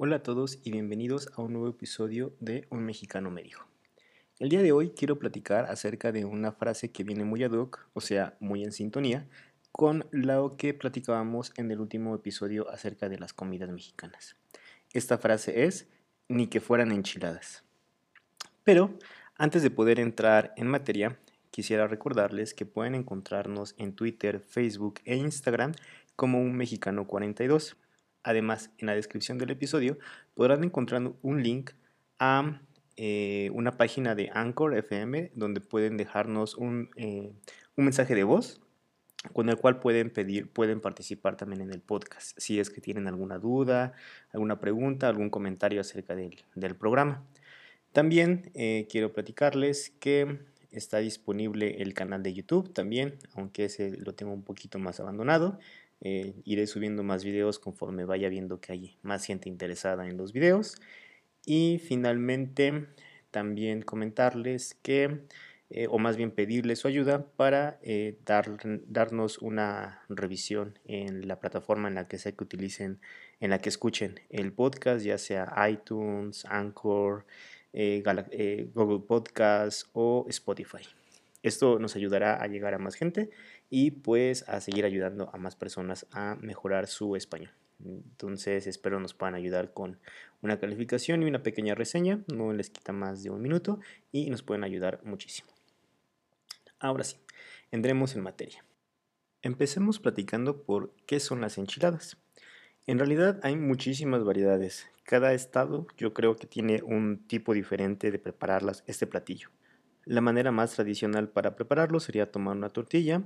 Hola a todos y bienvenidos a un nuevo episodio de Un mexicano me dijo. El día de hoy quiero platicar acerca de una frase que viene muy ad hoc, o sea, muy en sintonía, con lo que platicábamos en el último episodio acerca de las comidas mexicanas. Esta frase es, ni que fueran enchiladas. Pero, antes de poder entrar en materia, quisiera recordarles que pueden encontrarnos en Twitter, Facebook e Instagram como un mexicano 42. Además, en la descripción del episodio podrán encontrar un link a eh, una página de Anchor FM donde pueden dejarnos un, eh, un, mensaje de voz con el cual pueden pedir, pueden participar también en el podcast si es que tienen alguna duda, alguna pregunta, algún comentario acerca del, del programa. También eh, quiero platicarles que está disponible el canal de YouTube también, aunque ese lo tengo un poquito más abandonado. Eh, iré subiendo más videos conforme vaya viendo que hay más gente interesada en los videos. Y finalmente también comentarles que, eh, o más bien pedirles su ayuda para eh, dar, darnos una revisión en la plataforma en la que sea que utilicen, en la que escuchen el podcast, ya sea iTunes, Anchor, Google Podcast o Spotify. Esto nos ayudará a llegar a más gente y pues a seguir ayudando a más personas a mejorar su español. Entonces espero nos puedan ayudar con una calificación y una pequeña reseña, no les quita más de un minuto y nos pueden ayudar muchísimo. Ahora sí, entremos en materia. Empecemos platicando por qué son las enchiladas. En realidad hay muchísimas variedades. Cada estado yo creo que tiene un tipo diferente de prepararlas este platillo. La manera más tradicional para prepararlo sería tomar una tortilla,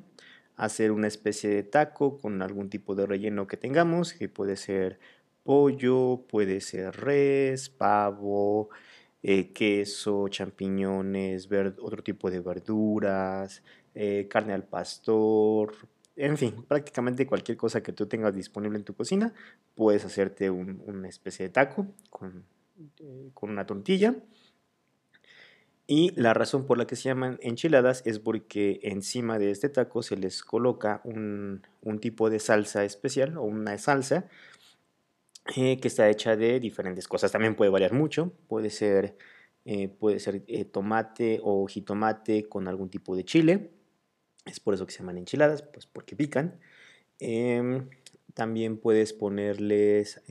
hacer una especie de taco con algún tipo de relleno que tengamos, que puede ser pollo, puede ser res, pavo, eh, queso, champiñones, otro tipo de verduras, eh, carne al pastor, en fin, prácticamente cualquier cosa que tú tengas disponible en tu cocina, puedes hacerte una especie de taco con, eh, con una tortilla y la razón por la que se llaman enchiladas es porque encima de este taco se les coloca un, tipo de salsa especial o una salsa eh, que está hecha de diferentes cosas. También puede variar mucho. Puede ser, eh, puede ser eh, tomate o jitomate con algún tipo de chile. Es por eso que se llaman enchiladas, pues porque pican. Em, también puedes ponerles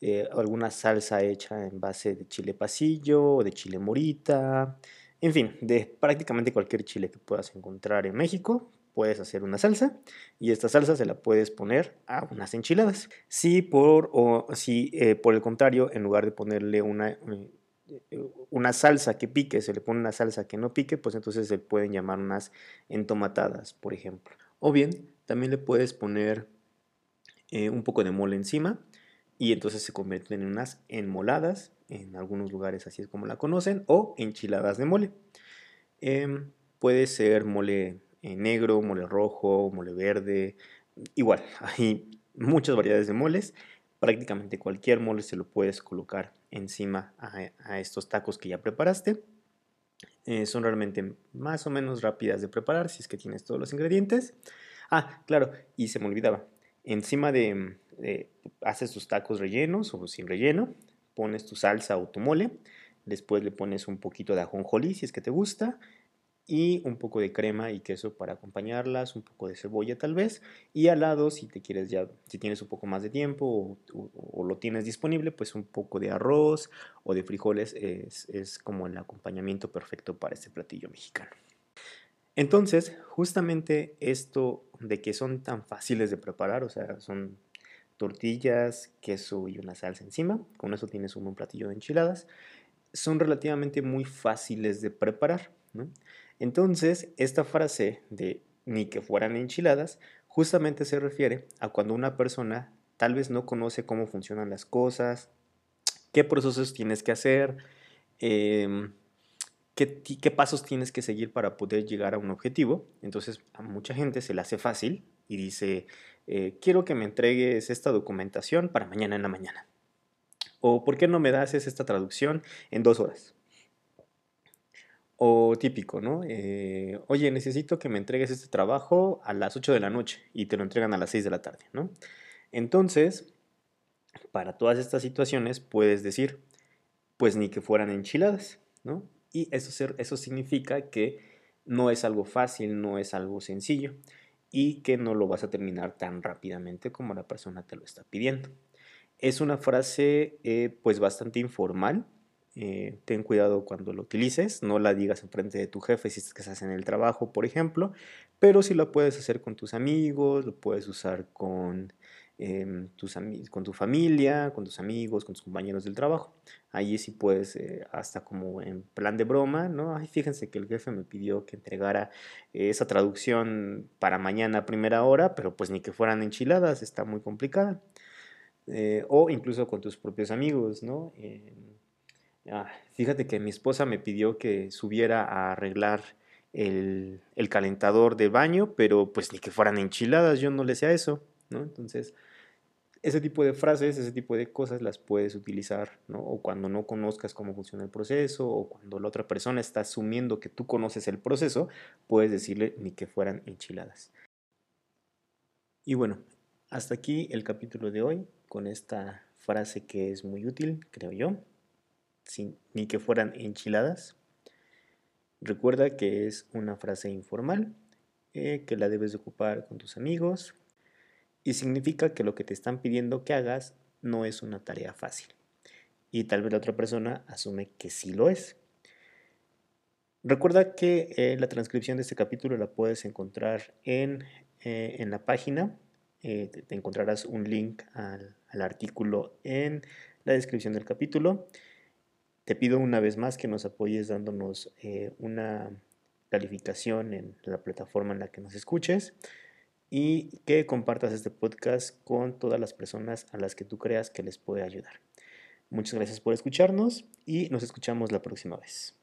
eh, alguna salsa hecha en base de chile pasillo o de chile morita, en fin, de prácticamente cualquier chile que puedas encontrar en México, puedes hacer una salsa y esta salsa se la puedes poner a unas enchiladas. Si por, o, si, eh, por el contrario, en lugar de ponerle una, eh, una salsa que pique, se le pone una salsa que no pique, pues entonces se pueden llamar unas entomatadas, por ejemplo. O bien, también le puedes poner un poco de mole encima y entonces se convierten en unas enmoladas, en algunos lugares así es como la conocen, o enchiladas de mole. Em, puede ser mole eh, negro, mole rojo, mole verde, igual, hay muchas variedades de moles, prácticamente cualquier mole se lo puedes colocar encima a, estos tacos que ya preparaste. Eh, son realmente más o menos rápidas de preparar si es que tienes todos los ingredientes. Ah, claro, y se me olvidaba, encima de, eh, haces tus tacos rellenos o sin relleno, pones tu salsa o tu mole, después le pones un poquito de ajonjolí si es que te gusta y un poco de crema y queso para acompañarlas, un poco de cebolla tal vez y al lado si te quieres ya, si tienes un poco más de tiempo o, lo tienes disponible, pues un poco de arroz o de frijoles es, es como el acompañamiento perfecto para este platillo mexicano. Entonces, justamente esto de que son tan fáciles de preparar, o sea, son tortillas, queso y una salsa encima. Con eso tienes un buen platillo de enchiladas. Son relativamente muy fáciles de preparar. Entonces, esta frase de ni que fueran enchiladas justamente se refiere a cuando una persona tal vez no conoce cómo funcionan las cosas, qué procesos tienes que hacer, em, qué, qué pasos tienes que seguir para poder llegar a un objetivo. Entonces, a mucha gente se le hace fácil y dice, eh, quiero que me entregues esta documentación para mañana en la mañana. O ¿por qué no me das esta traducción en dos horas? O típico, ¿no? Eh, oye, necesito que me entregues este trabajo a las 8 de la noche y te lo entregan a las 6 de la tarde, ¿no? Entonces, Para todas estas situaciones puedes decir, pues ni que fueran enchiladas, ¿no? Y eso, eso significa que no es algo fácil, no es algo sencillo y que no lo vas a terminar tan rápidamente como la persona te lo está pidiendo. Es una frase eh, pues bastante informal. Eh, ten cuidado cuando lo utilices, no la digas en frente de tu jefe si estás en el trabajo, por ejemplo, pero si lo puedes hacer con tus amigos, lo puedes usar con Em, tus con tu familia, con tus amigos, con tus compañeros del trabajo. Ahí sí puedes, eh, hasta como en plan de broma, ¿no? Ay, fíjense que el jefe me pidió que entregara esa traducción para mañana a primera hora, pero pues ni que fueran enchiladas, está muy complicada. Eh, o incluso con tus propios amigos, ¿no? Em, ah, fíjate que mi esposa me pidió que subiera a arreglar el, calentador de baño, pero pues ni que fueran enchiladas, yo no le sé eso, ¿no? Entonces, ese tipo de frases, ese tipo de cosas las puedes utilizar, ¿no? O cuando no conozcas cómo funciona el proceso, o cuando la otra persona está asumiendo que tú conoces el proceso, puedes decirle ni que fueran enchiladas. Y bueno, hasta aquí el capítulo de hoy con esta frase que es muy útil, creo yo. Sin, ni que fueran enchiladas. Recuerda que es una frase informal, eh, que la debes ocupar con tus amigos, y significa que lo que te están pidiendo que hagas no es una tarea fácil. Y tal vez la otra persona asume que sí lo es. Recuerda que eh, la transcripción de este capítulo la puedes encontrar en, eh, en la página. Eh, te, encontrarás un link al, al artículo en la descripción del capítulo. Te pido una vez más que nos apoyes dándonos una calificación en la plataforma en la que nos escuches y que compartas este podcast con todas las personas a las que tú creas que les puede ayudar. Muchas gracias por escucharnos y nos escuchamos la próxima vez.